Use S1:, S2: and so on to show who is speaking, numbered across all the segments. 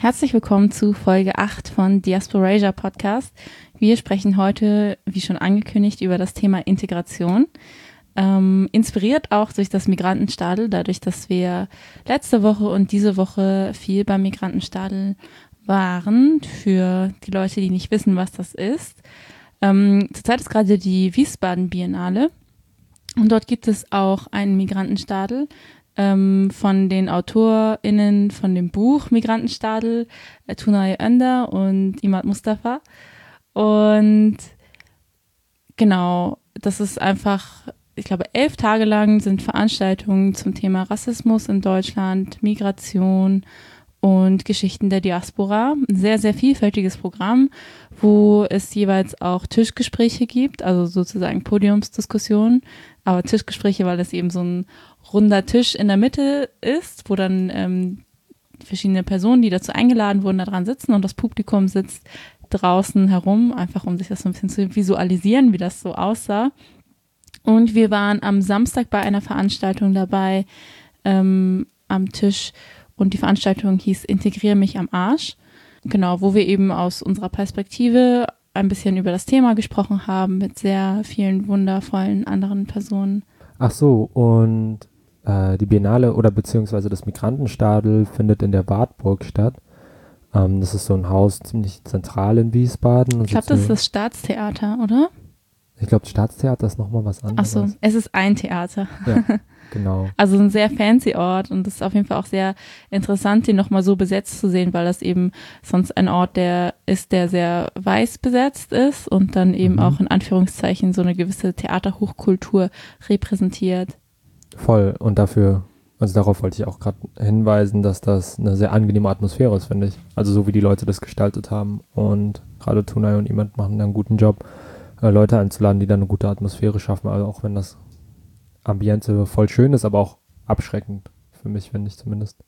S1: Herzlich willkommen zu Folge 8 von Diasporasia Podcast. Wir sprechen heute, wie schon angekündigt, über das Thema Integration. Ähm, inspiriert auch durch das Migrantenstadel, dadurch, dass wir letzte Woche und diese Woche viel beim Migrantenstadel waren. Für die Leute, die nicht wissen, was das ist. Ähm, zurzeit ist gerade die Wiesbaden Biennale und dort gibt es auch einen Migrantenstadel ähm, von den AutorInnen von dem Buch Migrantenstadel, äh, Tunay Önder und Imad Mustafa. Und genau, das ist einfach, ich glaube, elf Tage lang sind Veranstaltungen zum Thema Rassismus in Deutschland, Migration und Geschichten der Diaspora. Ein sehr, sehr vielfältiges Programm, wo es jeweils auch Tischgespräche gibt, also sozusagen Podiumsdiskussionen, aber Tischgespräche, weil es eben so ein runder Tisch in der Mitte ist, wo dann ähm, verschiedene Personen, die dazu eingeladen wurden, da dran sitzen und das Publikum sitzt draußen herum, einfach um sich das so ein bisschen zu visualisieren, wie das so aussah. Und wir waren am Samstag bei einer Veranstaltung dabei ähm, am Tisch und die Veranstaltung hieß Integriere mich am Arsch. Genau, wo wir eben aus unserer Perspektive ein bisschen über das Thema gesprochen haben mit sehr vielen wundervollen anderen Personen.
S2: Ach so, und die Biennale oder beziehungsweise das Migrantenstadel findet in der Wartburg statt. Ähm, das ist so ein Haus ziemlich zentral in Wiesbaden.
S1: Ich glaube, das ist das Staatstheater, oder?
S2: Ich glaube, das Staatstheater ist nochmal was anderes.
S1: Ach so, es ist ein Theater.
S2: Ja, genau.
S1: also ein sehr fancy Ort und es ist auf jeden Fall auch sehr interessant, den nochmal so besetzt zu sehen, weil das eben sonst ein Ort, der ist, der sehr weiß besetzt ist und dann eben mhm. auch in Anführungszeichen so eine gewisse Theaterhochkultur repräsentiert.
S2: Voll. Und dafür, also darauf wollte ich auch gerade hinweisen, dass das eine sehr angenehme Atmosphäre ist, finde ich. Also so wie die Leute das gestaltet haben. Und gerade Tunai und jemand machen da einen guten Job, äh, Leute einzuladen, die dann eine gute Atmosphäre schaffen. Also auch wenn das Ambiente voll schön ist, aber auch abschreckend. Für mich, finde ich zumindest.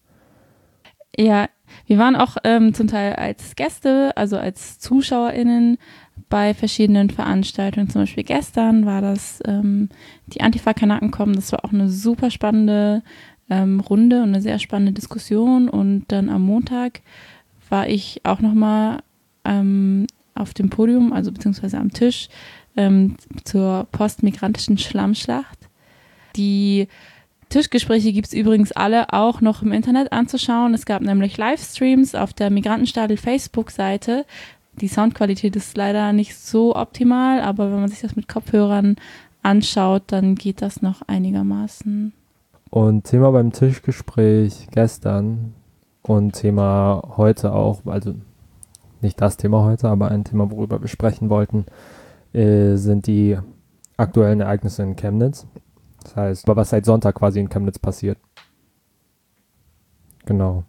S1: Ja, wir waren auch ähm, zum Teil als Gäste, also als ZuschauerInnen bei verschiedenen Veranstaltungen. Zum Beispiel gestern war das ähm, die Antifa-Kanaken kommen. Das war auch eine super spannende ähm, Runde und eine sehr spannende Diskussion. Und dann am Montag war ich auch nochmal ähm, auf dem Podium, also beziehungsweise am Tisch ähm, zur postmigrantischen Schlammschlacht. Die Tischgespräche gibt es übrigens alle auch noch im Internet anzuschauen. Es gab nämlich Livestreams auf der Migrantenstadel Facebook-Seite. Die Soundqualität ist leider nicht so optimal, aber wenn man sich das mit Kopfhörern anschaut, dann geht das noch einigermaßen.
S2: Und Thema beim Tischgespräch gestern und Thema heute auch, also nicht das Thema heute, aber ein Thema, worüber wir sprechen wollten, äh, sind die aktuellen Ereignisse in Chemnitz. Das heißt, was seit Sonntag quasi in Chemnitz passiert. Genau.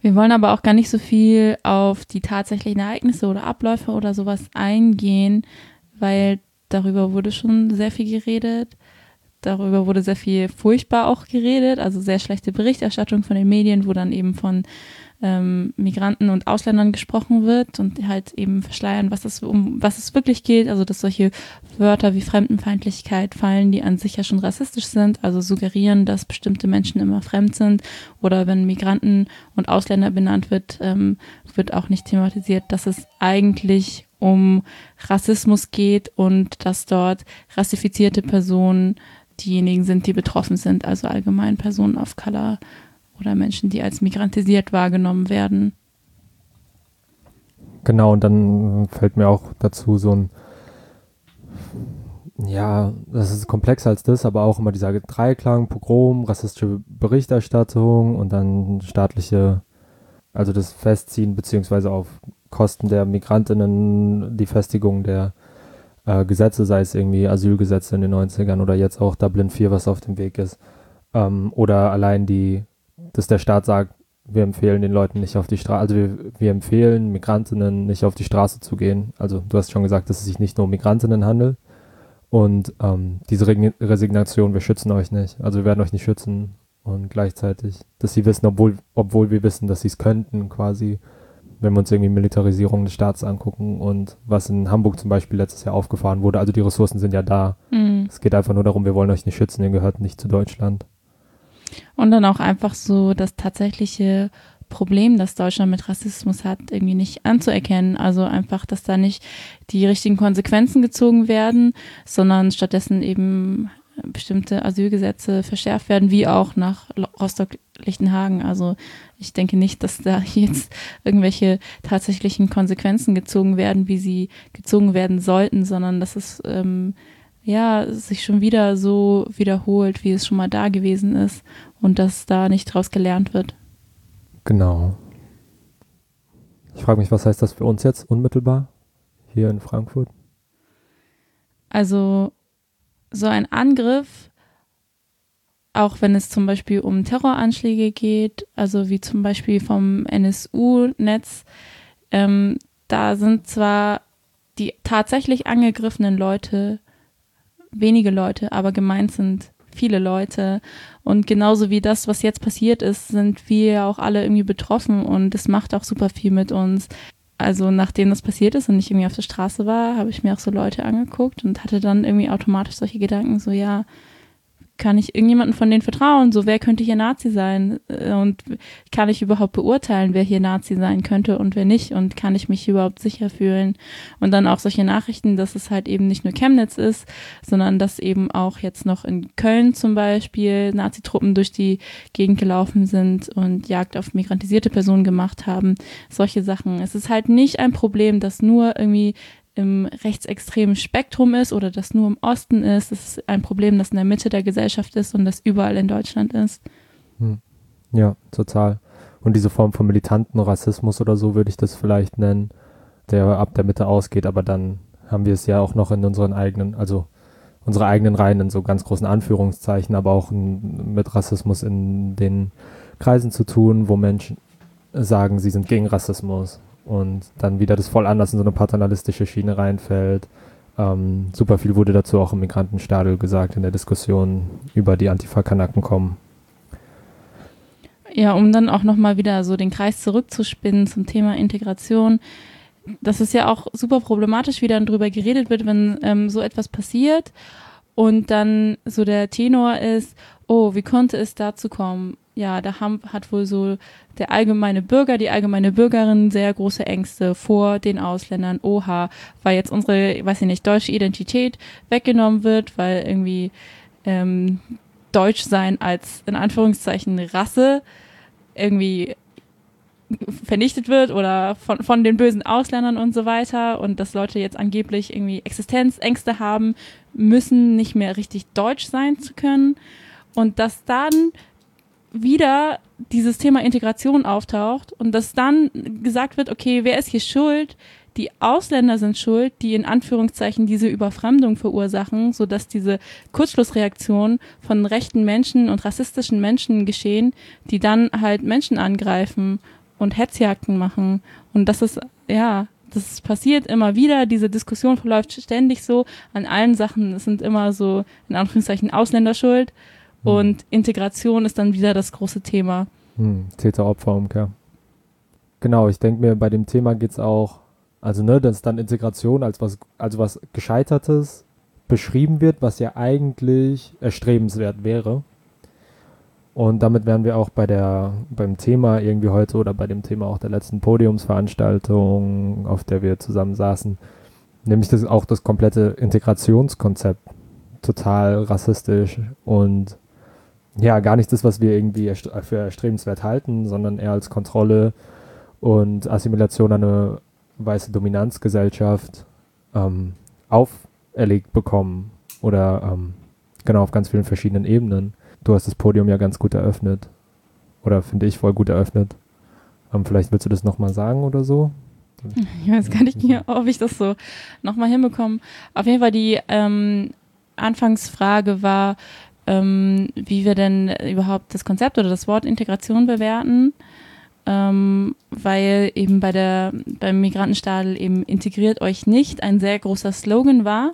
S1: Wir wollen aber auch gar nicht so viel auf die tatsächlichen Ereignisse oder Abläufe oder sowas eingehen, weil darüber wurde schon sehr viel geredet. Darüber wurde sehr viel furchtbar auch geredet, also sehr schlechte Berichterstattung von den Medien, wo dann eben von ähm, Migranten und Ausländern gesprochen wird und halt eben verschleiern, was es, um was es wirklich geht. Also dass solche Wörter wie Fremdenfeindlichkeit fallen, die an sich ja schon rassistisch sind, also suggerieren, dass bestimmte Menschen immer fremd sind. Oder wenn Migranten und Ausländer benannt wird, ähm, wird auch nicht thematisiert, dass es eigentlich um Rassismus geht und dass dort rassifizierte Personen diejenigen sind, die betroffen sind, also allgemein Personen of Color oder Menschen, die als migrantisiert wahrgenommen werden.
S2: Genau, und dann fällt mir auch dazu so ein, ja, das ist komplexer als das, aber auch immer dieser Dreiklang, Pogrom, rassistische Berichterstattung und dann staatliche, also das Festziehen beziehungsweise auf Kosten der Migrantinnen die Festigung der äh, Gesetze, sei es irgendwie Asylgesetze in den 90ern oder jetzt auch Dublin 4, was auf dem Weg ist. Ähm, oder allein die dass der Staat sagt, wir empfehlen den Leuten nicht auf die Straße, also wir, wir, empfehlen Migrantinnen nicht auf die Straße zu gehen. Also du hast schon gesagt, dass es sich nicht nur um Migrantinnen handelt. Und ähm, diese Re Resignation, wir schützen euch nicht. Also wir werden euch nicht schützen. Und gleichzeitig, dass sie wissen, obwohl, obwohl wir wissen, dass sie es könnten, quasi, wenn wir uns irgendwie Militarisierung des Staats angucken und was in Hamburg zum Beispiel letztes Jahr aufgefahren wurde. Also die Ressourcen sind ja da. Mhm. Es geht einfach nur darum, wir wollen euch nicht schützen, ihr gehört nicht zu Deutschland.
S1: Und dann auch einfach so das tatsächliche Problem, das Deutschland mit Rassismus hat, irgendwie nicht anzuerkennen. Also einfach, dass da nicht die richtigen Konsequenzen gezogen werden, sondern stattdessen eben bestimmte Asylgesetze verschärft werden, wie auch nach Rostock-Lichtenhagen. Also ich denke nicht, dass da jetzt irgendwelche tatsächlichen Konsequenzen gezogen werden, wie sie gezogen werden sollten, sondern dass es ähm, ja sich schon wieder so wiederholt, wie es schon mal da gewesen ist und dass da nicht draus gelernt wird.
S2: Genau. Ich frage mich, was heißt das für uns jetzt unmittelbar hier in Frankfurt?
S1: Also so ein Angriff, auch wenn es zum Beispiel um Terroranschläge geht, also wie zum Beispiel vom NSU-Netz, ähm, da sind zwar die tatsächlich angegriffenen Leute wenige Leute, aber gemeint sind viele Leute. Und genauso wie das, was jetzt passiert ist, sind wir auch alle irgendwie betroffen und es macht auch super viel mit uns also nachdem das passiert ist und ich irgendwie auf der Straße war, habe ich mir auch so Leute angeguckt und hatte dann irgendwie automatisch solche Gedanken, so ja, kann ich irgendjemanden von denen vertrauen? So, wer könnte hier Nazi sein? Äh, und kann ich überhaupt beurteilen, wer hier Nazi sein könnte und wer nicht? Und kann ich mich überhaupt sicher fühlen? Und dann auch solche Nachrichten, dass es halt eben nicht nur Chemnitz ist, sondern dass eben auch jetzt noch in Köln zum Beispiel Nazi-Truppen durch die Gegend gelaufen sind und Jagd auf migrantisierte Personen gemacht haben. Solche Sachen. Es ist halt nicht ein Problem, dass nur irgendwie im rechtsextremen Spektrum ist oder das nur im Osten ist. Es ist ein Problem, das in der Mitte der Gesellschaft ist und das überall in Deutschland ist.
S2: Hm. Ja, total. Und diese Form von militanten Rassismus oder so würde ich das vielleicht nennen, der ab der Mitte ausgeht, aber dann haben wir es ja auch noch in unseren eigenen, also unsere eigenen Reihen in so ganz großen Anführungszeichen, aber auch mit Rassismus in den Kreisen zu tun, wo Menschen sagen, sie sind gegen Rassismus und dann wieder das voll anders in so eine paternalistische Schiene reinfällt. Ähm, super viel wurde dazu auch im Migrantenstadel gesagt in der Diskussion über die Antifa-Kanaken kommen.
S1: Ja, um dann auch nochmal wieder so den Kreis zurückzuspinnen zum Thema Integration. Das ist ja auch super problematisch, wie dann drüber geredet wird, wenn ähm, so etwas passiert und dann so der Tenor ist, oh, wie konnte es dazu kommen? Ja, da haben, hat wohl so der allgemeine Bürger, die allgemeine Bürgerin sehr große Ängste vor den Ausländern. Oha, weil jetzt unsere, weiß ich nicht, deutsche Identität weggenommen wird, weil irgendwie ähm, Deutsch sein als in Anführungszeichen Rasse irgendwie vernichtet wird oder von, von den bösen Ausländern und so weiter und dass Leute jetzt angeblich irgendwie Existenzängste haben, müssen nicht mehr richtig deutsch sein zu können und dass dann wieder dieses Thema Integration auftaucht und dass dann gesagt wird, okay, wer ist hier schuld? Die Ausländer sind schuld, die in Anführungszeichen diese Überfremdung verursachen, sodass diese Kurzschlussreaktionen von rechten Menschen und rassistischen Menschen geschehen, die dann halt Menschen angreifen und Hetzjagden machen. Und das ist, ja, das passiert immer wieder. Diese Diskussion verläuft ständig so. An allen Sachen sind immer so, in Anführungszeichen, Ausländer schuld. Hm. Und Integration ist dann wieder das große Thema.
S2: Hm, Täter-Opfer-Umkehr. Genau, ich denke mir, bei dem Thema geht es auch, also ne, dass dann Integration als was, als was Gescheitertes beschrieben wird, was ja eigentlich erstrebenswert wäre. Und damit wären wir auch bei der, beim Thema irgendwie heute oder bei dem Thema auch der letzten Podiumsveranstaltung, auf der wir zusammen saßen, nämlich das, auch das komplette Integrationskonzept total rassistisch und ja, gar nicht das, was wir irgendwie für erstrebenswert halten, sondern eher als Kontrolle und Assimilation an eine weiße Dominanzgesellschaft ähm, auferlegt bekommen oder ähm, genau auf ganz vielen verschiedenen Ebenen. Du hast das Podium ja ganz gut eröffnet oder finde ich voll gut eröffnet. Ähm, vielleicht willst du das nochmal sagen oder so?
S1: Ich weiß gar nicht ob ich das so nochmal hinbekomme. Auf jeden Fall die ähm, Anfangsfrage war, ähm, wie wir denn überhaupt das Konzept oder das Wort Integration bewerten, ähm, weil eben bei der, beim Migrantenstadel eben integriert euch nicht ein sehr großer Slogan war.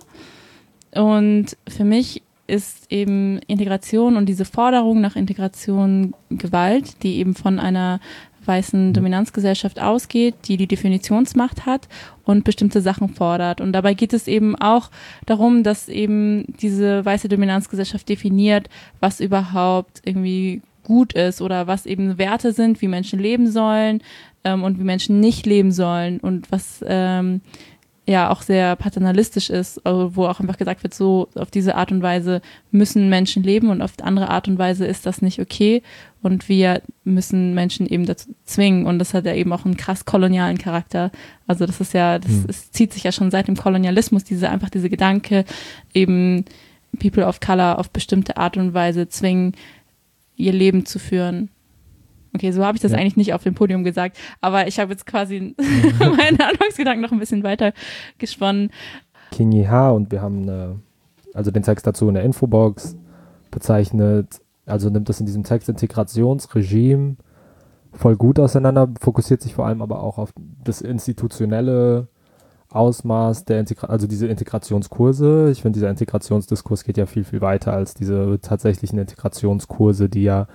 S1: Und für mich ist eben Integration und diese Forderung nach Integration Gewalt, die eben von einer weißen Dominanzgesellschaft ausgeht, die die Definitionsmacht hat und bestimmte Sachen fordert. Und dabei geht es eben auch darum, dass eben diese weiße Dominanzgesellschaft definiert, was überhaupt irgendwie gut ist oder was eben Werte sind, wie Menschen leben sollen ähm, und wie Menschen nicht leben sollen und was ähm, ja auch sehr paternalistisch ist, also wo auch einfach gesagt wird, so auf diese Art und Weise müssen Menschen leben und auf andere Art und Weise ist das nicht okay und wir müssen Menschen eben dazu zwingen und das hat ja eben auch einen krass kolonialen Charakter. Also das ist ja, das, hm. es zieht sich ja schon seit dem Kolonialismus, diese einfach diese Gedanke eben People of Color auf bestimmte Art und Weise zwingen, ihr Leben zu führen. Okay, so habe ich das ja. eigentlich nicht auf dem Podium gesagt, aber ich habe jetzt quasi meinen Anfangsgedanken noch ein bisschen weiter gesponnen.
S2: King Ha und wir haben eine, also den Text dazu in der Infobox bezeichnet, also nimmt das in diesem Text Integrationsregime voll gut auseinander, fokussiert sich vor allem aber auch auf das institutionelle Ausmaß der Integra also diese Integrationskurse. Ich finde, dieser Integrationsdiskurs geht ja viel, viel weiter als diese tatsächlichen Integrationskurse, die ja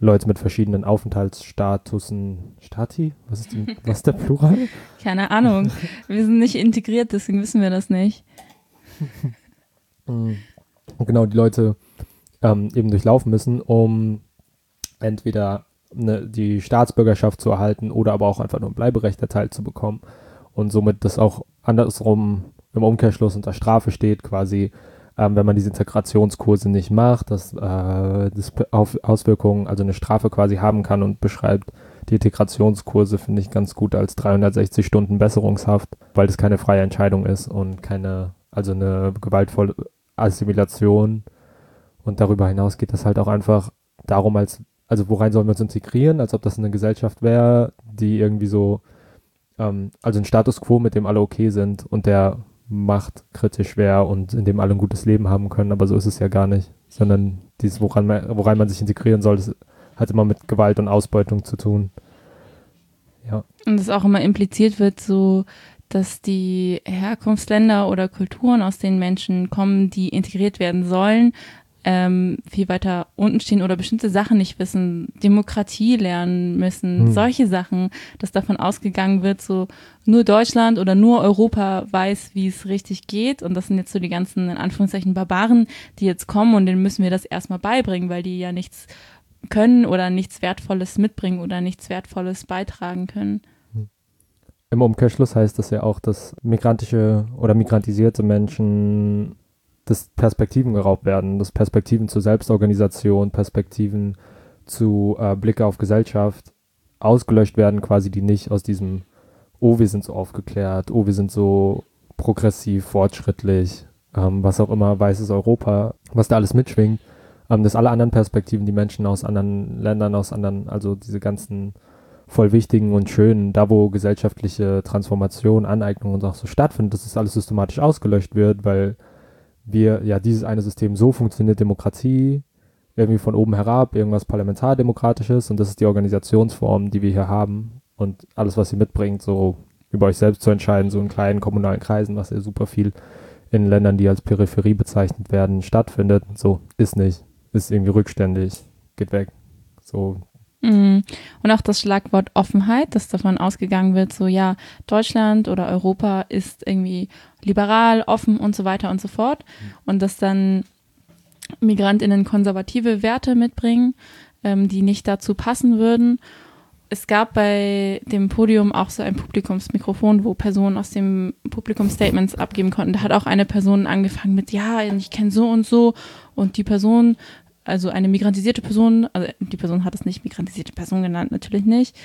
S2: Leute mit verschiedenen Aufenthaltsstatusen. Stati? Was ist, die, was ist der Plural?
S1: Keine Ahnung. Wir sind nicht integriert, deswegen wissen wir das nicht.
S2: Und genau, die Leute ähm, eben durchlaufen müssen, um entweder eine, die Staatsbürgerschaft zu erhalten oder aber auch einfach nur ein Bleiberecht erteilt zu bekommen. Und somit das auch andersrum im Umkehrschluss unter Strafe steht, quasi ähm, wenn man diese Integrationskurse nicht macht, dass äh, das auf Auswirkungen, also eine Strafe quasi haben kann und beschreibt die Integrationskurse, finde ich ganz gut als 360 Stunden Besserungshaft, weil das keine freie Entscheidung ist und keine, also eine gewaltvolle Assimilation. Und darüber hinaus geht das halt auch einfach darum, als, also worein sollen wir uns integrieren, als ob das eine Gesellschaft wäre, die irgendwie so, ähm, also ein Status quo, mit dem alle okay sind und der Macht kritisch wäre und in dem alle ein gutes Leben haben können, aber so ist es ja gar nicht, sondern dieses, woran man, woran man sich integrieren soll, das hat immer mit Gewalt und Ausbeutung zu tun. Ja.
S1: Und es auch immer impliziert wird, so, dass die Herkunftsländer oder Kulturen, aus denen Menschen kommen, die integriert werden sollen, ähm, viel weiter unten stehen oder bestimmte Sachen nicht wissen, Demokratie lernen müssen, hm. solche Sachen, dass davon ausgegangen wird, so nur Deutschland oder nur Europa weiß, wie es richtig geht. Und das sind jetzt so die ganzen, in Anführungszeichen, Barbaren, die jetzt kommen und denen müssen wir das erstmal beibringen, weil die ja nichts können oder nichts Wertvolles mitbringen oder nichts Wertvolles beitragen können. Hm.
S2: Im Umkehrschluss heißt das ja auch, dass migrantische oder migrantisierte Menschen dass Perspektiven geraubt werden, dass Perspektiven zur Selbstorganisation, Perspektiven zu äh, Blicke auf Gesellschaft ausgelöscht werden, quasi die nicht aus diesem, oh, wir sind so aufgeklärt, oh, wir sind so progressiv, fortschrittlich, ähm, was auch immer, weißes Europa, was da alles mitschwingt, ähm, dass alle anderen Perspektiven, die Menschen aus anderen Ländern, aus anderen, also diese ganzen voll wichtigen und schönen, da wo gesellschaftliche Transformation, Aneignung und auch so stattfindet, dass das alles systematisch ausgelöscht wird, weil wir, ja, dieses eine System, so funktioniert Demokratie, irgendwie von oben herab, irgendwas parlamentardemokratisches und das ist die Organisationsform, die wir hier haben und alles, was sie mitbringt, so über euch selbst zu entscheiden, so in kleinen kommunalen Kreisen, was ja super viel in Ländern, die als Peripherie bezeichnet werden, stattfindet, so ist nicht, ist irgendwie rückständig, geht weg. So.
S1: Und auch das Schlagwort Offenheit, dass davon ausgegangen wird, so ja, Deutschland oder Europa ist irgendwie liberal, offen und so weiter und so fort. Mhm. Und dass dann Migrantinnen konservative Werte mitbringen, ähm, die nicht dazu passen würden. Es gab bei dem Podium auch so ein Publikumsmikrofon, wo Personen aus dem Publikum Statements abgeben konnten. Da hat auch eine Person angefangen mit, ja, ich kenne so und so und die Person also eine migrantisierte Person, also die Person hat es nicht migrantisierte Person genannt, natürlich nicht,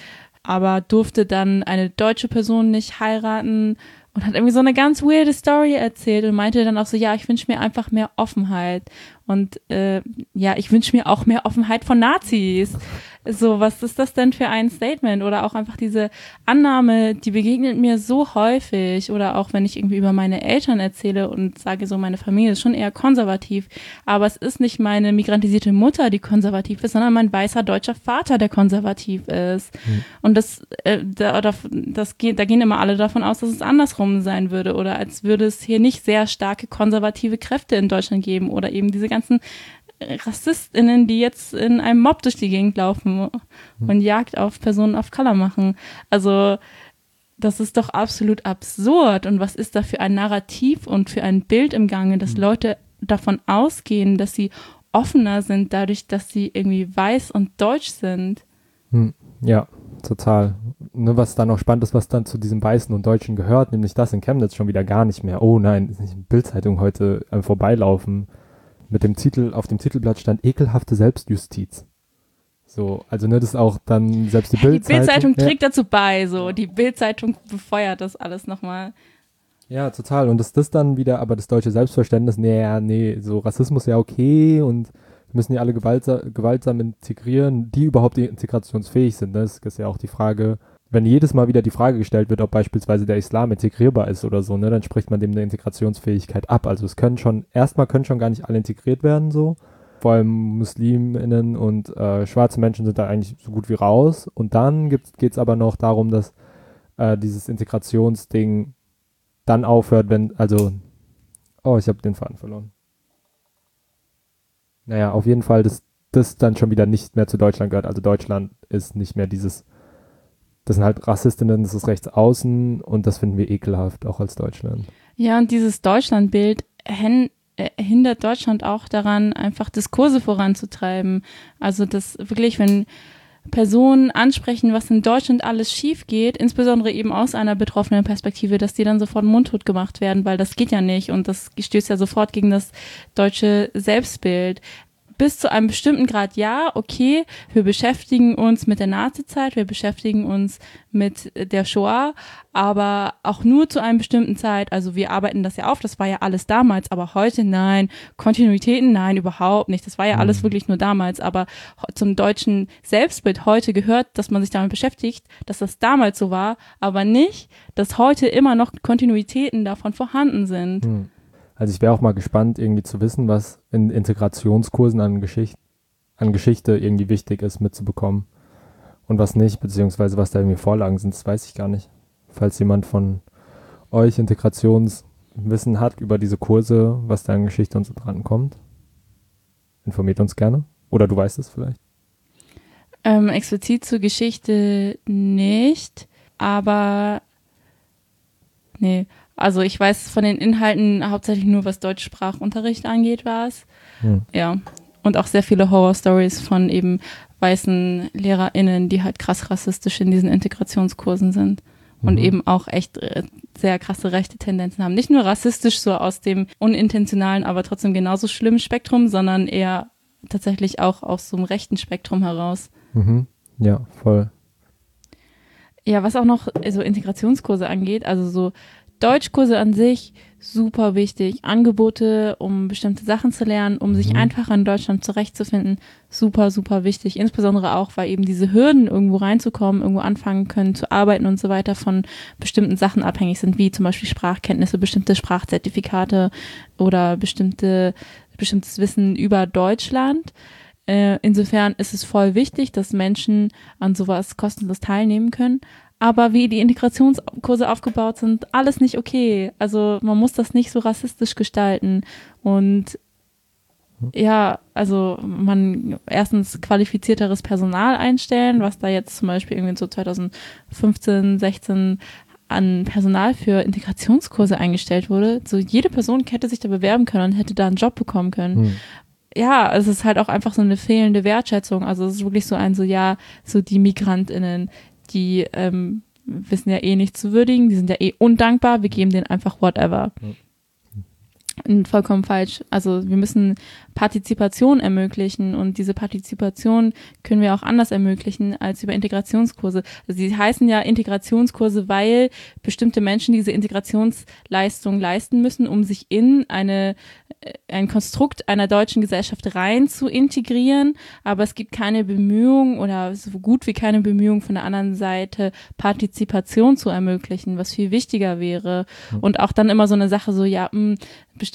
S1: aber durfte dann eine deutsche Person nicht heiraten und hat irgendwie so eine ganz weirde Story erzählt und meinte dann auch so, ja, ich wünsche mir einfach mehr Offenheit und äh, ja, ich wünsche mir auch mehr Offenheit von Nazis. So, was ist das denn für ein Statement? Oder auch einfach diese Annahme, die begegnet mir so häufig. Oder auch wenn ich irgendwie über meine Eltern erzähle und sage so, meine Familie ist schon eher konservativ. Aber es ist nicht meine migrantisierte Mutter, die konservativ ist, sondern mein weißer deutscher Vater, der konservativ ist. Mhm. Und das, äh, da, das geht, da gehen immer alle davon aus, dass es andersrum sein würde. Oder als würde es hier nicht sehr starke konservative Kräfte in Deutschland geben. Oder eben diese ganzen RassistInnen, die jetzt in einem Mob durch die Gegend laufen hm. und Jagd auf Personen of Color machen. Also, das ist doch absolut absurd. Und was ist da für ein Narrativ und für ein Bild im Gange, dass hm. Leute davon ausgehen, dass sie offener sind, dadurch, dass sie irgendwie weiß und deutsch sind.
S2: Hm, ja, total. Ne, was dann auch spannend ist, was dann zu diesem Weißen und Deutschen gehört, nämlich das in Chemnitz schon wieder gar nicht mehr. Oh nein, ist nicht in Bildzeitung heute am Vorbeilaufen. Mit dem Titel, auf dem Titelblatt stand ekelhafte Selbstjustiz. So, also ne, das ist auch dann selbst die Bildzeitung.
S1: Die Bildzeitung trägt dazu bei, so. Die Bildzeitung befeuert das alles nochmal.
S2: Ja, total. Und dass das dann wieder, aber das deutsche Selbstverständnis, nee, ja, nee, so Rassismus ja okay und wir müssen die alle gewaltsam, gewaltsam integrieren, die überhaupt integrationsfähig sind. Das ist ja auch die Frage, wenn jedes Mal wieder die Frage gestellt wird, ob beispielsweise der Islam integrierbar ist oder so, ne, dann spricht man dem eine Integrationsfähigkeit ab. Also es können schon, erstmal können schon gar nicht alle integriert werden, so. Vor allem MuslimInnen und äh, schwarze Menschen sind da eigentlich so gut wie raus. Und dann geht es aber noch darum, dass äh, dieses Integrationsding dann aufhört, wenn, also, oh, ich habe den Faden verloren. Naja, auf jeden Fall, dass das dann schon wieder nicht mehr zu Deutschland gehört. Also Deutschland ist nicht mehr dieses, das sind halt Rassistinnen, das ist rechts außen und das finden wir ekelhaft, auch als Deutschland.
S1: Ja, und dieses Deutschlandbild äh, hindert Deutschland auch daran, einfach Diskurse voranzutreiben. Also das wirklich, wenn Personen ansprechen, was in Deutschland alles schief geht, insbesondere eben aus einer betroffenen Perspektive, dass die dann sofort mundtot gemacht werden, weil das geht ja nicht und das stößt ja sofort gegen das deutsche Selbstbild bis zu einem bestimmten Grad ja, okay, wir beschäftigen uns mit der Nazizeit, wir beschäftigen uns mit der Shoah, aber auch nur zu einem bestimmten Zeit. Also wir arbeiten das ja auf, das war ja alles damals, aber heute nein, Kontinuitäten nein, überhaupt nicht. Das war ja alles mhm. wirklich nur damals, aber zum deutschen Selbstbild heute gehört, dass man sich damit beschäftigt, dass das damals so war, aber nicht, dass heute immer noch Kontinuitäten davon vorhanden sind. Mhm.
S2: Also ich wäre auch mal gespannt, irgendwie zu wissen, was in Integrationskursen an, Geschicht an Geschichte irgendwie wichtig ist, mitzubekommen. Und was nicht, beziehungsweise was da irgendwie Vorlagen sind, das weiß ich gar nicht. Falls jemand von euch Integrationswissen hat über diese Kurse, was da an Geschichte und so dran kommt, informiert uns gerne. Oder du weißt es vielleicht.
S1: Ähm, explizit zur Geschichte nicht, aber nee, also ich weiß von den Inhalten hauptsächlich nur, was Deutschsprachunterricht angeht, war es. Hm. Ja. Und auch sehr viele Horror-Stories von eben weißen LehrerInnen, die halt krass rassistisch in diesen Integrationskursen sind. Und mhm. eben auch echt äh, sehr krasse rechte Tendenzen haben. Nicht nur rassistisch so aus dem unintentionalen, aber trotzdem genauso schlimmen Spektrum, sondern eher tatsächlich auch aus so einem rechten Spektrum heraus.
S2: Mhm. Ja, voll.
S1: Ja, was auch noch so Integrationskurse angeht, also so Deutschkurse an sich super wichtig. Angebote, um bestimmte Sachen zu lernen, um mhm. sich einfacher in Deutschland zurechtzufinden, super, super wichtig. Insbesondere auch, weil eben diese Hürden, irgendwo reinzukommen, irgendwo anfangen können zu arbeiten und so weiter, von bestimmten Sachen abhängig sind, wie zum Beispiel Sprachkenntnisse, bestimmte Sprachzertifikate oder bestimmte, bestimmtes Wissen über Deutschland. Äh, insofern ist es voll wichtig, dass Menschen an sowas kostenlos teilnehmen können aber wie die Integrationskurse aufgebaut sind, alles nicht okay. Also man muss das nicht so rassistisch gestalten. Und ja, also man erstens qualifizierteres Personal einstellen, was da jetzt zum Beispiel irgendwie so 2015, 16 an Personal für Integrationskurse eingestellt wurde. So jede Person hätte sich da bewerben können und hätte da einen Job bekommen können. Hm. Ja, es ist halt auch einfach so eine fehlende Wertschätzung. Also es ist wirklich so ein so, ja, so die MigrantInnen, die ähm, wissen ja eh nicht zu würdigen, die sind ja eh undankbar, wir geben denen einfach whatever. Mhm vollkommen falsch. Also wir müssen Partizipation ermöglichen und diese Partizipation können wir auch anders ermöglichen als über Integrationskurse. Also sie heißen ja Integrationskurse, weil bestimmte Menschen diese Integrationsleistung leisten müssen, um sich in eine äh, ein Konstrukt einer deutschen Gesellschaft rein zu integrieren, aber es gibt keine Bemühungen oder so gut wie keine Bemühungen von der anderen Seite Partizipation zu ermöglichen, was viel wichtiger wäre. Und auch dann immer so eine Sache so, ja, mh, hm,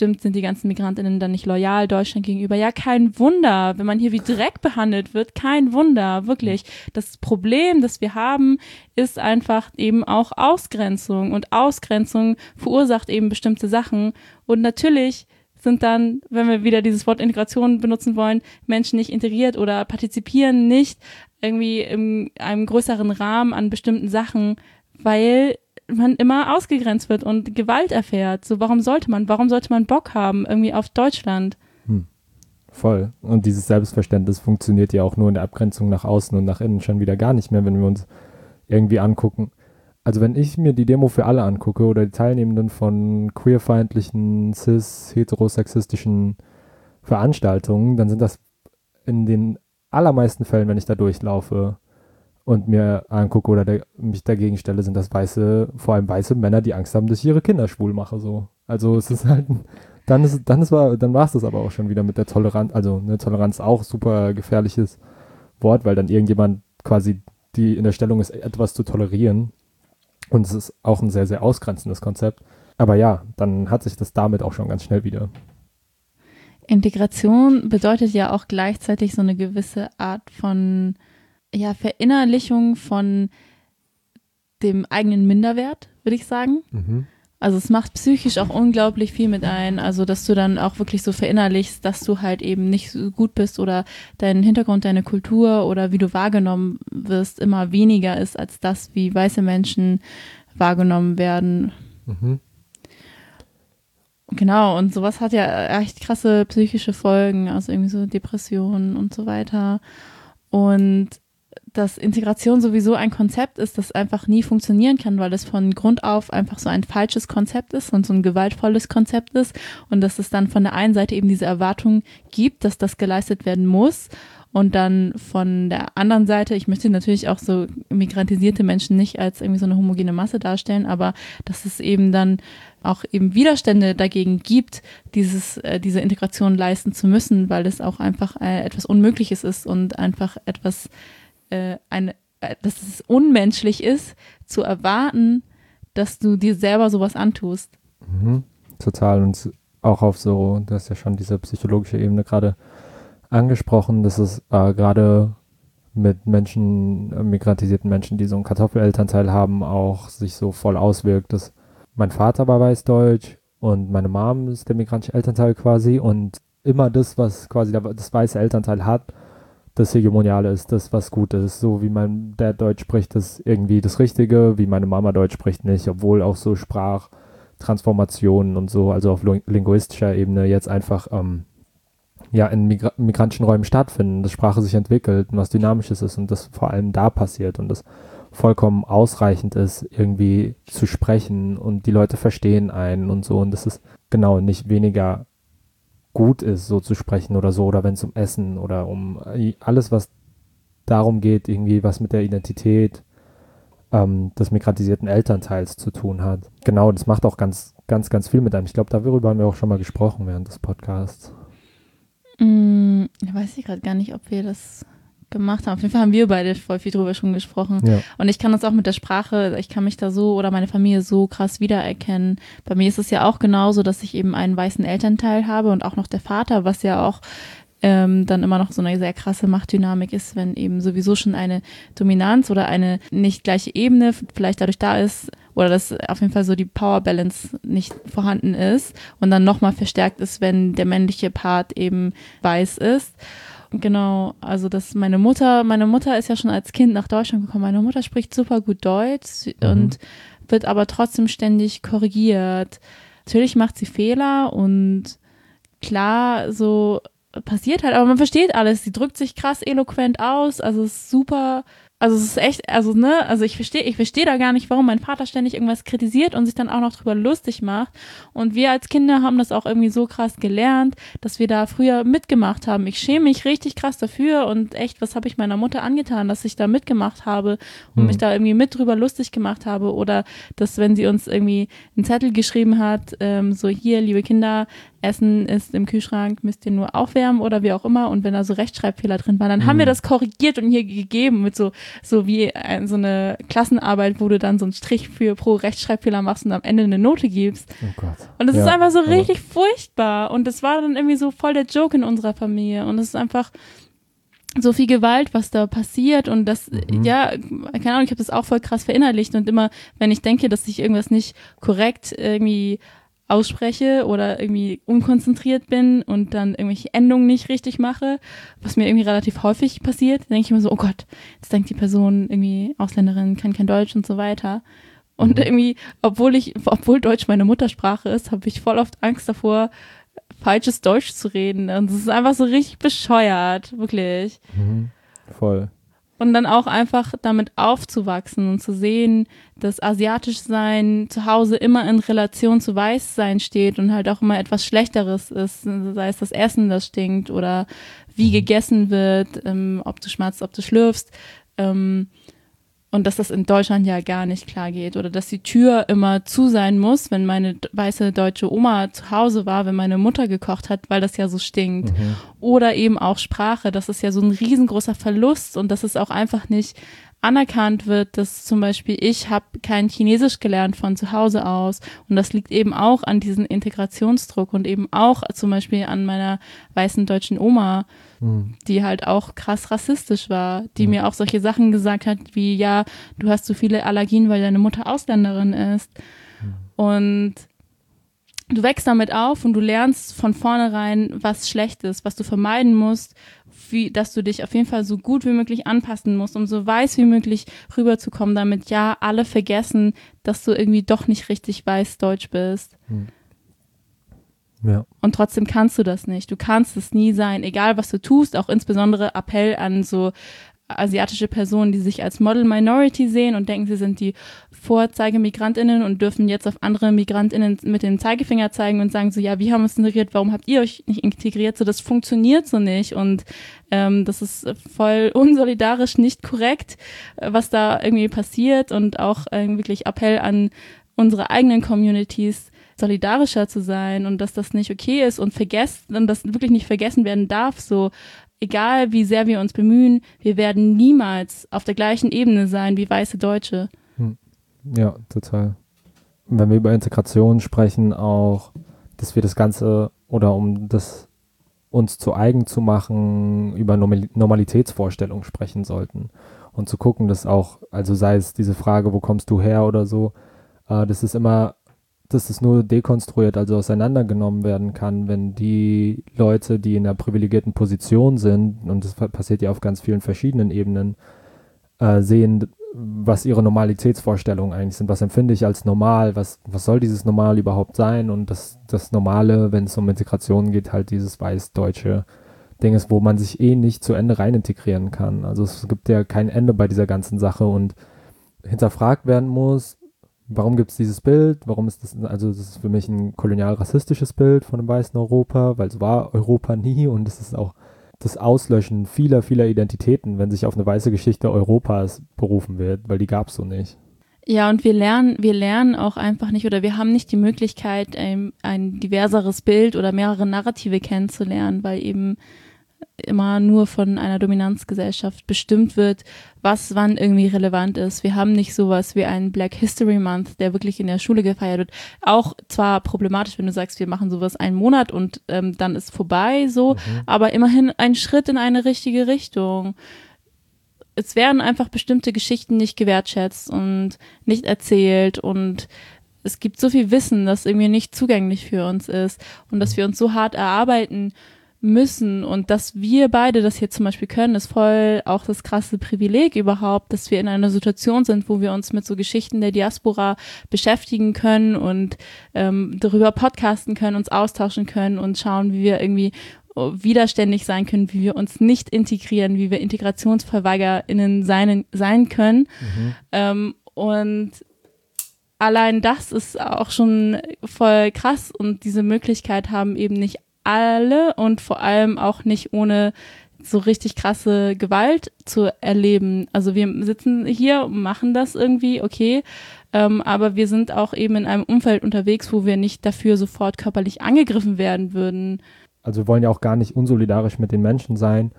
S1: bestimmt sind die ganzen Migrantinnen dann nicht loyal Deutschland gegenüber. Ja, kein Wunder, wenn man hier wie Dreck behandelt wird, kein Wunder, wirklich. Das Problem, das wir haben, ist einfach eben auch Ausgrenzung und Ausgrenzung verursacht eben bestimmte Sachen und natürlich sind dann, wenn wir wieder dieses Wort Integration benutzen wollen, Menschen nicht integriert oder partizipieren nicht irgendwie in einem größeren Rahmen an bestimmten Sachen, weil man immer ausgegrenzt wird und Gewalt erfährt. So, warum sollte man, warum sollte man Bock haben irgendwie auf Deutschland? Hm.
S2: Voll. Und dieses Selbstverständnis funktioniert ja auch nur in der Abgrenzung nach außen und nach innen schon wieder gar nicht mehr, wenn wir uns irgendwie angucken. Also wenn ich mir die Demo für alle angucke oder die Teilnehmenden von queerfeindlichen, cis, heterosexistischen Veranstaltungen, dann sind das in den allermeisten Fällen, wenn ich da durchlaufe und mir angucke oder der, mich dagegen stelle, sind das weiße, vor allem weiße Männer, die Angst haben, dass ich ihre Kinder schwul mache. So. Also es ist halt, dann ist, dann ist war, dann war es das aber auch schon wieder mit der Toleranz. Also eine Toleranz auch super gefährliches Wort, weil dann irgendjemand quasi die in der Stellung ist, etwas zu tolerieren. Und es ist auch ein sehr, sehr ausgrenzendes Konzept. Aber ja, dann hat sich das damit auch schon ganz schnell wieder.
S1: Integration bedeutet ja auch gleichzeitig so eine gewisse Art von ja, Verinnerlichung von dem eigenen Minderwert, würde ich sagen. Mhm. Also es macht psychisch auch unglaublich viel mit ein, also dass du dann auch wirklich so verinnerlichst, dass du halt eben nicht so gut bist oder dein Hintergrund, deine Kultur oder wie du wahrgenommen wirst immer weniger ist als das, wie weiße Menschen wahrgenommen werden. Mhm. Genau, und sowas hat ja echt krasse psychische Folgen, also irgendwie so Depressionen und so weiter. Und dass Integration sowieso ein Konzept ist, das einfach nie funktionieren kann, weil es von Grund auf einfach so ein falsches Konzept ist und so ein gewaltvolles Konzept ist. Und dass es dann von der einen Seite eben diese Erwartung gibt, dass das geleistet werden muss. Und dann von der anderen Seite, ich möchte natürlich auch so migrantisierte Menschen nicht als irgendwie so eine homogene Masse darstellen, aber dass es eben dann auch eben Widerstände dagegen gibt, dieses, äh, diese Integration leisten zu müssen, weil es auch einfach äh, etwas Unmögliches ist und einfach etwas äh, eine, äh, dass es unmenschlich ist, zu erwarten, dass du dir selber sowas antust.
S2: Mhm, total. Und auch auf so, du hast ja schon diese psychologische Ebene gerade angesprochen, dass es äh, gerade mit Menschen, äh, migrantisierten Menschen, die so einen Kartoffelelternteil haben, auch sich so voll auswirkt. Dass mein Vater war weißdeutsch und meine Mom ist der migrantische Elternteil quasi und immer das, was quasi das weiße Elternteil hat, das Hegemoniale ist das, was gut ist. So wie mein Dad Deutsch spricht, ist irgendwie das Richtige, wie meine Mama Deutsch spricht nicht, obwohl auch so Sprachtransformationen und so, also auf linguistischer Ebene jetzt einfach ähm, ja in Migra migrantischen Räumen stattfinden, dass Sprache sich entwickelt und was Dynamisches ist und das vor allem da passiert und das vollkommen ausreichend ist, irgendwie zu sprechen und die Leute verstehen einen und so und das ist genau nicht weniger gut ist, so zu sprechen oder so, oder wenn es um Essen oder um äh, alles, was darum geht, irgendwie was mit der Identität ähm, des migrantisierten Elternteils zu tun hat. Genau, das macht auch ganz, ganz, ganz viel mit einem. Ich glaube, darüber haben wir auch schon mal gesprochen während des Podcasts.
S1: Mm, weiß ich gerade gar nicht, ob wir das gemacht haben. Auf jeden Fall haben wir beide voll viel drüber schon gesprochen. Ja. Und ich kann das auch mit der Sprache, ich kann mich da so oder meine Familie so krass wiedererkennen. Bei mir ist es ja auch genauso, dass ich eben einen weißen Elternteil habe und auch noch der Vater, was ja auch ähm, dann immer noch so eine sehr krasse Machtdynamik ist, wenn eben sowieso schon eine Dominanz oder eine nicht gleiche Ebene vielleicht dadurch da ist oder dass auf jeden Fall so die Power Balance nicht vorhanden ist und dann nochmal verstärkt ist, wenn der männliche Part eben weiß ist. Genau, also dass meine Mutter, meine Mutter ist ja schon als Kind nach Deutschland gekommen. Meine Mutter spricht super gut Deutsch mhm. und wird aber trotzdem ständig korrigiert. Natürlich macht sie Fehler und klar, so passiert halt, aber man versteht alles. Sie drückt sich krass eloquent aus, also ist super also es ist echt, also ne, also ich verstehe, ich verstehe da gar nicht, warum mein Vater ständig irgendwas kritisiert und sich dann auch noch drüber lustig macht. Und wir als Kinder haben das auch irgendwie so krass gelernt, dass wir da früher mitgemacht haben. Ich schäme mich richtig krass dafür und echt, was habe ich meiner Mutter angetan, dass ich da mitgemacht habe und mhm. mich da irgendwie mit drüber lustig gemacht habe oder dass wenn sie uns irgendwie einen Zettel geschrieben hat, ähm, so hier, liebe Kinder, Essen ist im Kühlschrank, müsst ihr nur aufwärmen oder wie auch immer. Und wenn da so Rechtschreibfehler drin waren, dann mhm. haben wir mhm. das korrigiert und hier gegeben mit so, so wie ein, so eine Klassenarbeit, wo du dann so einen Strich für pro Rechtschreibfehler machst und am Ende eine Note gibst. Oh Gott. Und das ja, ist einfach so richtig furchtbar. Und das war dann irgendwie so voll der Joke in unserer Familie. Und es ist einfach, so viel Gewalt, was da passiert und das, mhm. ja, keine Ahnung, ich habe das auch voll krass verinnerlicht und immer, wenn ich denke, dass ich irgendwas nicht korrekt irgendwie ausspreche oder irgendwie unkonzentriert bin und dann irgendwelche Endungen nicht richtig mache, was mir irgendwie relativ häufig passiert, denke ich immer so, oh Gott, jetzt denkt die Person irgendwie Ausländerin, kann kein Deutsch und so weiter. Und mhm. irgendwie, obwohl ich, obwohl Deutsch meine Muttersprache ist, habe ich voll oft Angst davor, falsches Deutsch zu reden. Und es ist einfach so richtig bescheuert, wirklich.
S2: Mhm. Voll.
S1: Und dann auch einfach damit aufzuwachsen und zu sehen, dass asiatisch sein zu Hause immer in Relation zu weiß sein steht und halt auch immer etwas Schlechteres ist, sei es das Essen, das stinkt oder wie mhm. gegessen wird, ähm, ob du schmatzt, ob du schlürfst. Ähm, und dass das in Deutschland ja gar nicht klar geht oder dass die Tür immer zu sein muss, wenn meine weiße deutsche Oma zu Hause war, wenn meine Mutter gekocht hat, weil das ja so stinkt. Mhm. Oder eben auch Sprache, das ist ja so ein riesengroßer Verlust und dass es auch einfach nicht anerkannt wird, dass zum Beispiel ich habe kein Chinesisch gelernt von zu Hause aus und das liegt eben auch an diesem Integrationsdruck und eben auch zum Beispiel an meiner weißen deutschen Oma, mhm. die halt auch krass rassistisch war, die mhm. mir auch solche Sachen gesagt hat wie ja, du hast so viele Allergien, weil deine Mutter Ausländerin ist mhm. und du wächst damit auf und du lernst von vornherein, was schlecht ist, was du vermeiden musst wie, dass du dich auf jeden Fall so gut wie möglich anpassen musst, um so weiß wie möglich rüberzukommen, damit ja alle vergessen, dass du irgendwie doch nicht richtig weiß Deutsch bist. Hm.
S2: Ja.
S1: Und trotzdem kannst du das nicht. Du kannst es nie sein, egal was du tust, auch insbesondere Appell an so asiatische Personen, die sich als Model Minority sehen und denken, sie sind die Vorzeigemigrantinnen und dürfen jetzt auf andere Migrantinnen mit dem Zeigefinger zeigen und sagen so, ja, wir haben uns integriert, warum habt ihr euch nicht integriert? So, das funktioniert so nicht und ähm, das ist voll unsolidarisch, nicht korrekt, äh, was da irgendwie passiert und auch äh, wirklich Appell an unsere eigenen Communities, solidarischer zu sein und dass das nicht okay ist und vergessen und das wirklich nicht vergessen werden darf, so egal wie sehr wir uns bemühen, wir werden niemals auf der gleichen Ebene sein wie weiße Deutsche. Hm.
S2: Ja, total. Wenn wir über Integration sprechen, auch, dass wir das Ganze oder um das uns zu eigen zu machen, über Normalitätsvorstellungen sprechen sollten und zu gucken, dass auch, also sei es diese Frage, wo kommst du her oder so, äh, das ist immer dass es nur dekonstruiert, also auseinandergenommen werden kann, wenn die Leute, die in einer privilegierten Position sind, und das passiert ja auf ganz vielen verschiedenen Ebenen, äh, sehen, was ihre Normalitätsvorstellungen eigentlich sind. Was empfinde ich als normal? Was, was soll dieses Normal überhaupt sein? Und das, das Normale, wenn es um Integration geht, halt dieses weiß-deutsche Ding ist, wo man sich eh nicht zu Ende rein integrieren kann. Also es gibt ja kein Ende bei dieser ganzen Sache und hinterfragt werden muss, warum gibt es dieses Bild? Warum ist das, also das ist für mich ein kolonial-rassistisches Bild von dem weißen Europa, weil es war Europa nie und es ist auch das Auslöschen vieler, vieler Identitäten, wenn sich auf eine weiße Geschichte Europas berufen wird, weil die gab es so nicht.
S1: Ja, und wir lernen, wir lernen auch einfach nicht oder wir haben nicht die Möglichkeit, ein, ein diverseres Bild oder mehrere Narrative kennenzulernen, weil eben immer nur von einer Dominanzgesellschaft bestimmt wird, was wann irgendwie relevant ist. Wir haben nicht sowas wie einen Black History Month, der wirklich in der Schule gefeiert wird. Auch zwar problematisch, wenn du sagst, wir machen sowas einen Monat und ähm, dann ist vorbei so, mhm. aber immerhin ein Schritt in eine richtige Richtung. Es werden einfach bestimmte Geschichten nicht gewertschätzt und nicht erzählt und es gibt so viel Wissen, das irgendwie nicht zugänglich für uns ist und dass wir uns so hart erarbeiten müssen und dass wir beide das hier zum Beispiel können, ist voll auch das krasse Privileg überhaupt, dass wir in einer Situation sind, wo wir uns mit so Geschichten der Diaspora beschäftigen können und ähm, darüber podcasten können, uns austauschen können und schauen, wie wir irgendwie widerständig sein können, wie wir uns nicht integrieren, wie wir IntegrationsverweigerInnen sein, sein können. Mhm. Ähm, und allein das ist auch schon voll krass und diese Möglichkeit haben eben nicht alle und vor allem auch nicht ohne so richtig krasse Gewalt zu erleben. Also wir sitzen hier und machen das irgendwie, okay, ähm, aber wir sind auch eben in einem Umfeld unterwegs, wo wir nicht dafür sofort körperlich angegriffen werden würden.
S2: Also wir wollen ja auch gar nicht unsolidarisch mit den Menschen sein,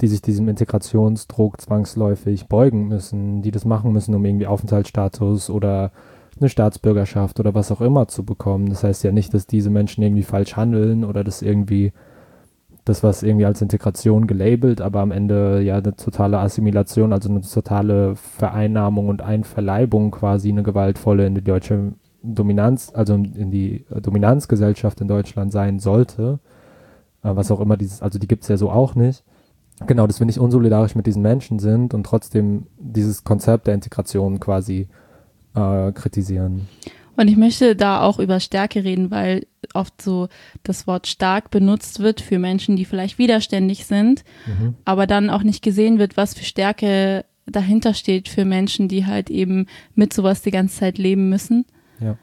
S2: die sich diesem Integrationsdruck zwangsläufig beugen müssen, die das machen müssen, um irgendwie Aufenthaltsstatus oder eine Staatsbürgerschaft oder was auch immer zu bekommen. Das heißt ja nicht, dass diese Menschen irgendwie falsch handeln oder das irgendwie das, was irgendwie als Integration gelabelt, aber am Ende ja eine totale Assimilation, also eine totale Vereinnahmung und Einverleibung quasi eine gewaltvolle in die deutsche Dominanz, also in die Dominanzgesellschaft in Deutschland sein sollte. Äh, was auch immer dieses, also die gibt es ja so auch nicht. Genau, dass wir nicht unsolidarisch mit diesen Menschen sind und trotzdem dieses Konzept der Integration quasi äh, kritisieren.
S1: Und ich möchte da auch über Stärke reden, weil oft so das Wort stark benutzt wird für Menschen, die vielleicht widerständig sind, mhm. aber dann auch nicht gesehen wird, was für Stärke dahinter steht für Menschen, die halt eben mit sowas die ganze Zeit leben müssen.
S2: Ja.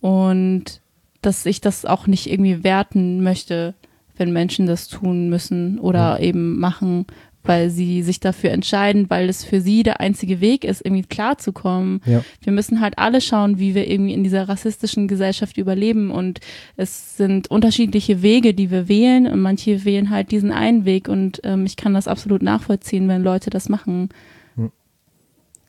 S1: Und dass ich das auch nicht irgendwie werten möchte, wenn Menschen das tun müssen oder ja. eben machen, weil sie sich dafür entscheiden, weil es für sie der einzige Weg ist, irgendwie klarzukommen.
S2: Ja.
S1: Wir müssen halt alle schauen, wie wir irgendwie in dieser rassistischen Gesellschaft überleben und es sind unterschiedliche Wege, die wir wählen und manche wählen halt diesen einen Weg und ähm, ich kann das absolut nachvollziehen, wenn Leute das machen. Hm.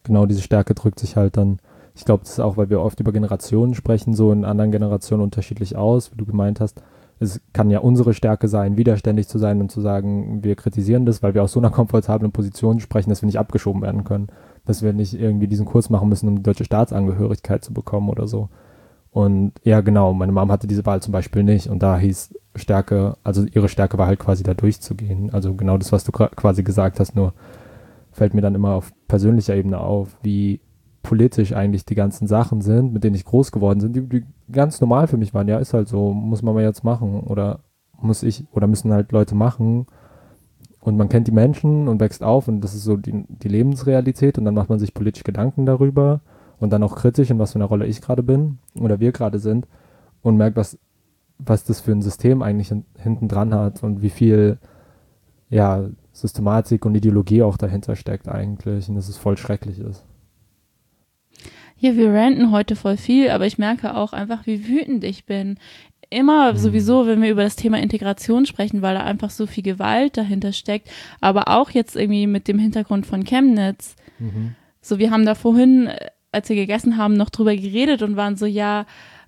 S2: Genau, diese Stärke drückt sich halt dann, ich glaube, das ist auch, weil wir oft über Generationen sprechen, so in anderen Generationen unterschiedlich aus, wie du gemeint hast es kann ja unsere Stärke sein, widerständig zu sein und zu sagen, wir kritisieren das, weil wir aus so einer komfortablen Position sprechen, dass wir nicht abgeschoben werden können. Dass wir nicht irgendwie diesen Kurs machen müssen, um die deutsche Staatsangehörigkeit zu bekommen oder so. Und ja, genau, meine Mom hatte diese Wahl zum Beispiel nicht und da hieß Stärke, also ihre Stärke war halt quasi da durchzugehen. Also genau das, was du quasi gesagt hast, nur fällt mir dann immer auf persönlicher Ebene auf, wie politisch eigentlich die ganzen Sachen sind, mit denen ich groß geworden bin, die, die ganz normal für mich waren. Ja, ist halt so, muss man mal jetzt machen oder muss ich oder müssen halt Leute machen. Und man kennt die Menschen und wächst auf und das ist so die, die Lebensrealität und dann macht man sich politisch Gedanken darüber und dann auch kritisch, in was für einer Rolle ich gerade bin oder wir gerade sind und merkt, was, was das für ein System eigentlich hinten dran hat und wie viel ja, Systematik und Ideologie auch dahinter steckt eigentlich und dass es voll schrecklich ist.
S1: Ja, wir ranten heute voll viel, aber ich merke auch einfach, wie wütend ich bin. Immer mhm. sowieso, wenn wir über das Thema Integration sprechen, weil da einfach so viel Gewalt dahinter steckt, aber auch jetzt irgendwie mit dem Hintergrund von Chemnitz. Mhm. So, wir haben da vorhin, als wir gegessen haben, noch drüber geredet und waren so, ja,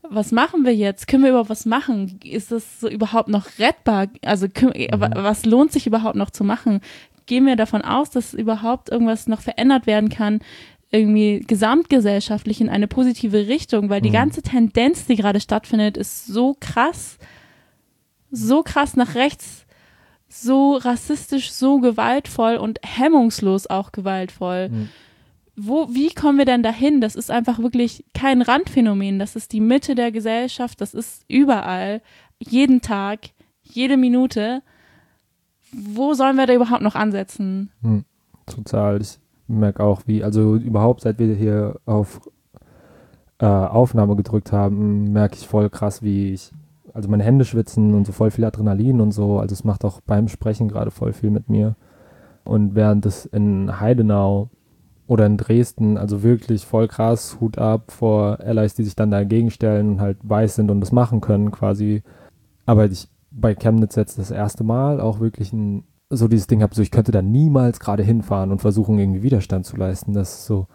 S1: was machen wir jetzt? Können wir überhaupt was machen? Ist das so überhaupt noch rettbar? Also, mhm. was lohnt sich überhaupt noch zu machen? Gehen wir davon aus, dass überhaupt irgendwas noch verändert werden kann? Irgendwie gesamtgesellschaftlich in eine positive Richtung, weil die mhm. ganze Tendenz, die gerade stattfindet, ist so krass, so krass nach rechts, so rassistisch, so gewaltvoll und hemmungslos auch gewaltvoll. Mhm. Wo, wie kommen wir denn dahin? Das ist einfach wirklich kein Randphänomen. Das ist die Mitte der Gesellschaft. Das ist überall, jeden Tag, jede Minute. Wo sollen wir da überhaupt noch ansetzen?
S2: Mhm. Total. Ich merke auch, wie, also überhaupt, seit wir hier auf äh, Aufnahme gedrückt haben, merke ich voll krass, wie ich, also meine Hände schwitzen und so voll viel Adrenalin und so. Also es macht auch beim Sprechen gerade voll viel mit mir. Und während es in Heidenau oder in Dresden, also wirklich voll krass, Hut ab vor Allies, die sich dann dagegen stellen und halt weiß sind und das machen können quasi. Aber ich bei Chemnitz jetzt das erste Mal auch wirklich ein so dieses Ding habe, so ich könnte da niemals gerade hinfahren und versuchen, irgendwie Widerstand zu leisten. Das ist so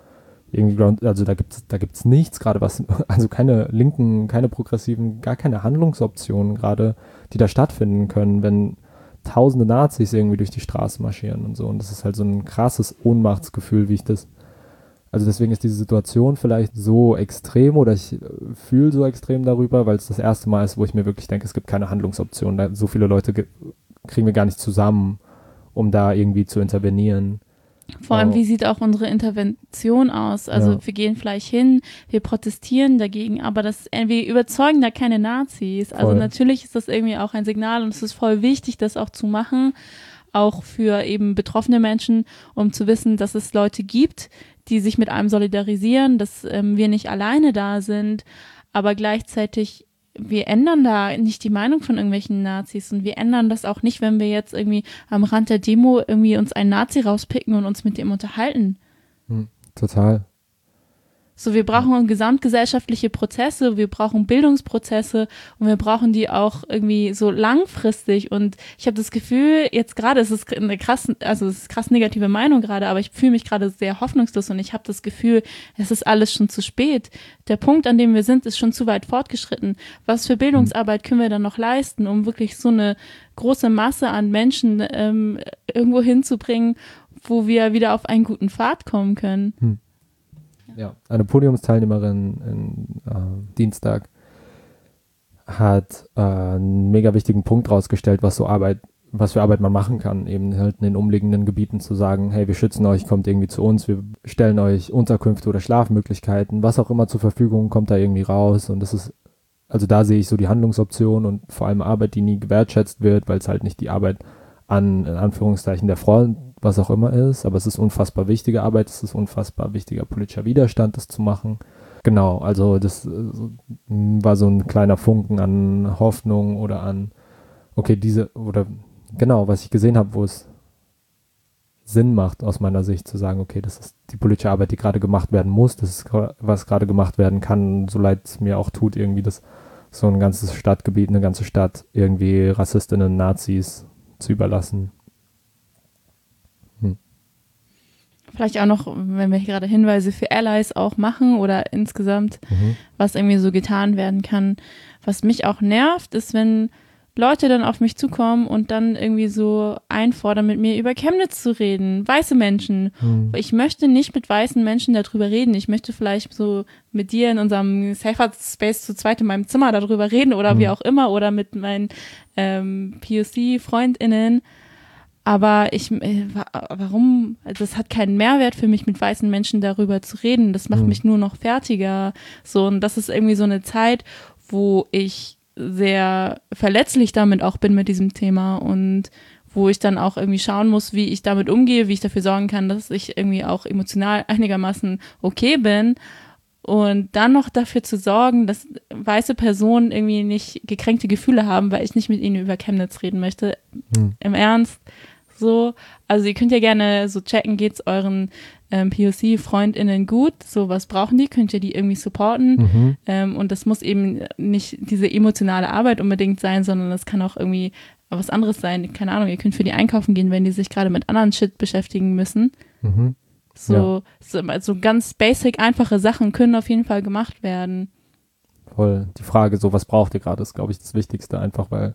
S2: irgendwie, also da gibt's da gibt's nichts gerade, was, also keine linken, keine progressiven, gar keine Handlungsoptionen gerade, die da stattfinden können, wenn tausende Nazis irgendwie durch die Straße marschieren und so. Und das ist halt so ein krasses Ohnmachtsgefühl, wie ich das. Also deswegen ist diese Situation vielleicht so extrem oder ich äh, fühle so extrem darüber, weil es das erste Mal ist, wo ich mir wirklich denke, es gibt keine Handlungsoption. Da so viele Leute kriegen wir gar nicht zusammen, um da irgendwie zu intervenieren.
S1: Vor allem, wie sieht auch unsere Intervention aus? Also ja. wir gehen vielleicht hin, wir protestieren dagegen, aber das, äh, wir überzeugen da keine Nazis. Also natürlich ist das irgendwie auch ein Signal und es ist voll wichtig, das auch zu machen, auch für eben betroffene Menschen, um zu wissen, dass es Leute gibt, die sich mit einem solidarisieren, dass ähm, wir nicht alleine da sind, aber gleichzeitig wir ändern da nicht die Meinung von irgendwelchen Nazis und wir ändern das auch nicht, wenn wir jetzt irgendwie am Rand der Demo irgendwie uns einen Nazi rauspicken und uns mit dem unterhalten.
S2: Hm, total.
S1: So, wir brauchen gesamtgesellschaftliche Prozesse, wir brauchen Bildungsprozesse und wir brauchen die auch irgendwie so langfristig. Und ich habe das Gefühl, jetzt gerade ist es eine krass, also es ist krass negative Meinung gerade, aber ich fühle mich gerade sehr hoffnungslos und ich habe das Gefühl, es ist alles schon zu spät. Der Punkt, an dem wir sind, ist schon zu weit fortgeschritten. Was für Bildungsarbeit können wir dann noch leisten, um wirklich so eine große Masse an Menschen ähm, irgendwo hinzubringen, wo wir wieder auf einen guten Pfad kommen können? Hm.
S2: Ja, eine Podiumsteilnehmerin in, äh, Dienstag hat äh, einen mega wichtigen Punkt rausgestellt, was so Arbeit, was für Arbeit man machen kann, eben halt in den umliegenden Gebieten zu sagen, hey, wir schützen euch, kommt irgendwie zu uns, wir stellen euch Unterkünfte oder Schlafmöglichkeiten, was auch immer zur Verfügung, kommt da irgendwie raus. Und das ist also da sehe ich so die Handlungsoption und vor allem Arbeit, die nie gewertschätzt wird, weil es halt nicht die Arbeit an, in Anführungszeichen, der Front, was auch immer ist, aber es ist unfassbar wichtige Arbeit, es ist unfassbar wichtiger politischer Widerstand, das zu machen. Genau, also das äh, war so ein kleiner Funken an Hoffnung oder an, okay, diese, oder genau, was ich gesehen habe, wo es Sinn macht, aus meiner Sicht zu sagen, okay, das ist die politische Arbeit, die gerade gemacht werden muss, das ist was gerade gemacht werden kann, so leid es mir auch tut, irgendwie das so ein ganzes Stadtgebiet, eine ganze Stadt irgendwie Rassistinnen, Nazis zu überlassen.
S1: Hm. Vielleicht auch noch, wenn wir hier gerade Hinweise für Allies auch machen oder insgesamt, mhm. was irgendwie so getan werden kann. Was mich auch nervt, ist, wenn Leute dann auf mich zukommen und dann irgendwie so einfordern, mit mir über Chemnitz zu reden. Weiße Menschen. Hm. Ich möchte nicht mit weißen Menschen darüber reden. Ich möchte vielleicht so mit dir in unserem Safer Space zu zweit in meinem Zimmer darüber reden oder hm. wie auch immer oder mit meinen ähm, POC-FreundInnen. Aber ich, äh, warum, das hat keinen Mehrwert für mich, mit weißen Menschen darüber zu reden. Das macht hm. mich nur noch fertiger. So, und das ist irgendwie so eine Zeit, wo ich sehr verletzlich damit auch bin mit diesem Thema und wo ich dann auch irgendwie schauen muss, wie ich damit umgehe, wie ich dafür sorgen kann, dass ich irgendwie auch emotional einigermaßen okay bin und dann noch dafür zu sorgen, dass weiße Personen irgendwie nicht gekränkte Gefühle haben, weil ich nicht mit ihnen über Chemnitz reden möchte. Hm. Im Ernst. So, also ihr könnt ja gerne so checken, geht's euren ähm, POC-FreundInnen gut, so was brauchen die, könnt ihr die irgendwie supporten. Mhm. Ähm, und das muss eben nicht diese emotionale Arbeit unbedingt sein, sondern das kann auch irgendwie was anderes sein. Keine Ahnung, ihr könnt für die einkaufen gehen, wenn die sich gerade mit anderen Shit beschäftigen müssen. Mhm. So, ja. so, so ganz basic, einfache Sachen können auf jeden Fall gemacht werden.
S2: Voll. Die Frage, so was braucht ihr gerade, ist, glaube ich, das Wichtigste einfach, weil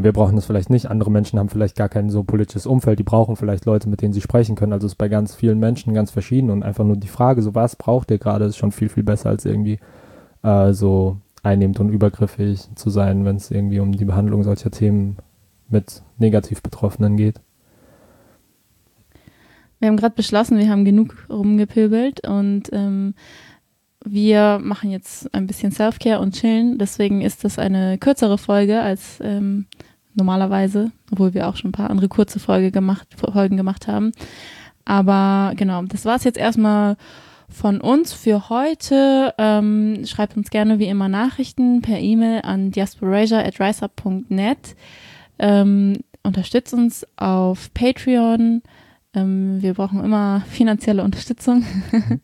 S2: wir brauchen das vielleicht nicht. Andere Menschen haben vielleicht gar kein so politisches Umfeld. Die brauchen vielleicht Leute, mit denen sie sprechen können. Also ist bei ganz vielen Menschen ganz verschieden und einfach nur die Frage, so was braucht ihr gerade, ist schon viel, viel besser als irgendwie äh, so einnehmend und übergriffig zu sein, wenn es irgendwie um die Behandlung solcher Themen mit negativ Betroffenen geht.
S1: Wir haben gerade beschlossen, wir haben genug rumgepöbelt und ähm, wir machen jetzt ein bisschen Self-Care und chillen. Deswegen ist das eine kürzere Folge als ähm, normalerweise, obwohl wir auch schon ein paar andere kurze Folge gemacht, Folgen gemacht haben. Aber genau, das war es jetzt erstmal von uns für heute. Ähm, schreibt uns gerne wie immer Nachrichten per E-Mail an diasporasia.riseup.net. Ähm, unterstützt uns auf Patreon. Ähm, wir brauchen immer finanzielle Unterstützung.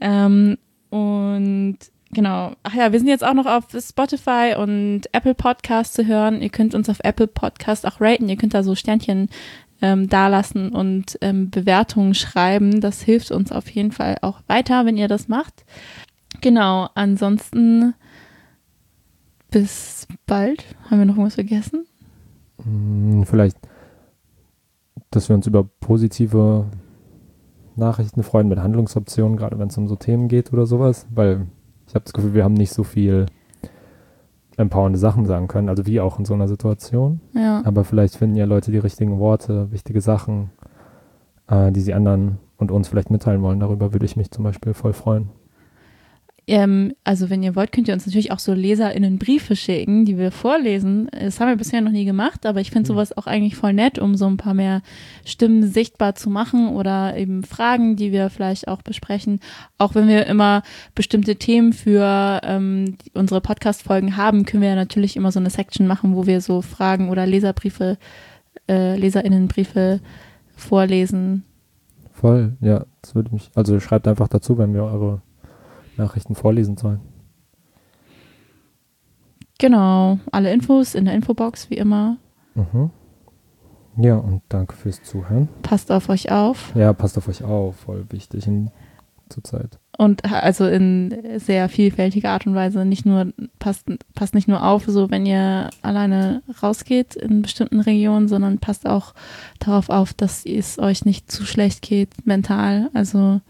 S1: ähm, und genau, ach ja, wir sind jetzt auch noch auf Spotify und Apple Podcast zu hören. Ihr könnt uns auf Apple Podcast auch raten. Ihr könnt da so Sternchen ähm, dalassen und ähm, Bewertungen schreiben. Das hilft uns auf jeden Fall auch weiter, wenn ihr das macht. Genau, ansonsten bis bald. Haben wir noch irgendwas vergessen?
S2: Hm, vielleicht, dass wir uns über positive Nachrichten freuen mit Handlungsoptionen, gerade wenn es um so Themen geht oder sowas, weil ich habe das Gefühl, wir haben nicht so viel empowernde Sachen sagen können, also wie auch in so einer Situation. Ja. Aber vielleicht finden ja Leute die richtigen Worte, wichtige Sachen, äh, die sie anderen und uns vielleicht mitteilen wollen. Darüber würde ich mich zum Beispiel voll freuen.
S1: Ähm, also wenn ihr wollt, könnt ihr uns natürlich auch so LeserInnen Briefe schicken, die wir vorlesen. Das haben wir bisher noch nie gemacht, aber ich finde mhm. sowas auch eigentlich voll nett, um so ein paar mehr Stimmen sichtbar zu machen oder eben Fragen, die wir vielleicht auch besprechen. Auch wenn wir immer bestimmte Themen für ähm, unsere Podcast-Folgen haben, können wir ja natürlich immer so eine Section machen, wo wir so Fragen oder Leserbriefe, äh, LeserInnenbriefe vorlesen.
S2: Voll, ja, das würde mich, also schreibt einfach dazu, wenn wir eure Nachrichten vorlesen sollen.
S1: Genau, alle Infos in der Infobox wie immer.
S2: Mhm. Ja, und danke fürs Zuhören.
S1: Passt auf euch auf.
S2: Ja, passt auf euch auf, voll wichtig in, zur Zeit.
S1: Und also in sehr vielfältiger Art und Weise. Nicht nur, passt, passt nicht nur auf, so wenn ihr alleine rausgeht in bestimmten Regionen, sondern passt auch darauf auf, dass es euch nicht zu schlecht geht, mental. Also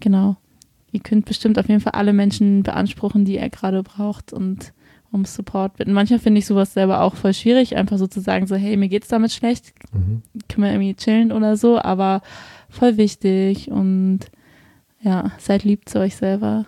S1: genau ihr könnt bestimmt auf jeden Fall alle Menschen beanspruchen, die er gerade braucht und um Support bitten. Manchmal finde ich sowas selber auch voll schwierig, einfach so zu sagen, so, hey, mir geht's damit schlecht, mhm. können wir irgendwie chillen oder so, aber voll wichtig und ja, seid lieb zu euch selber.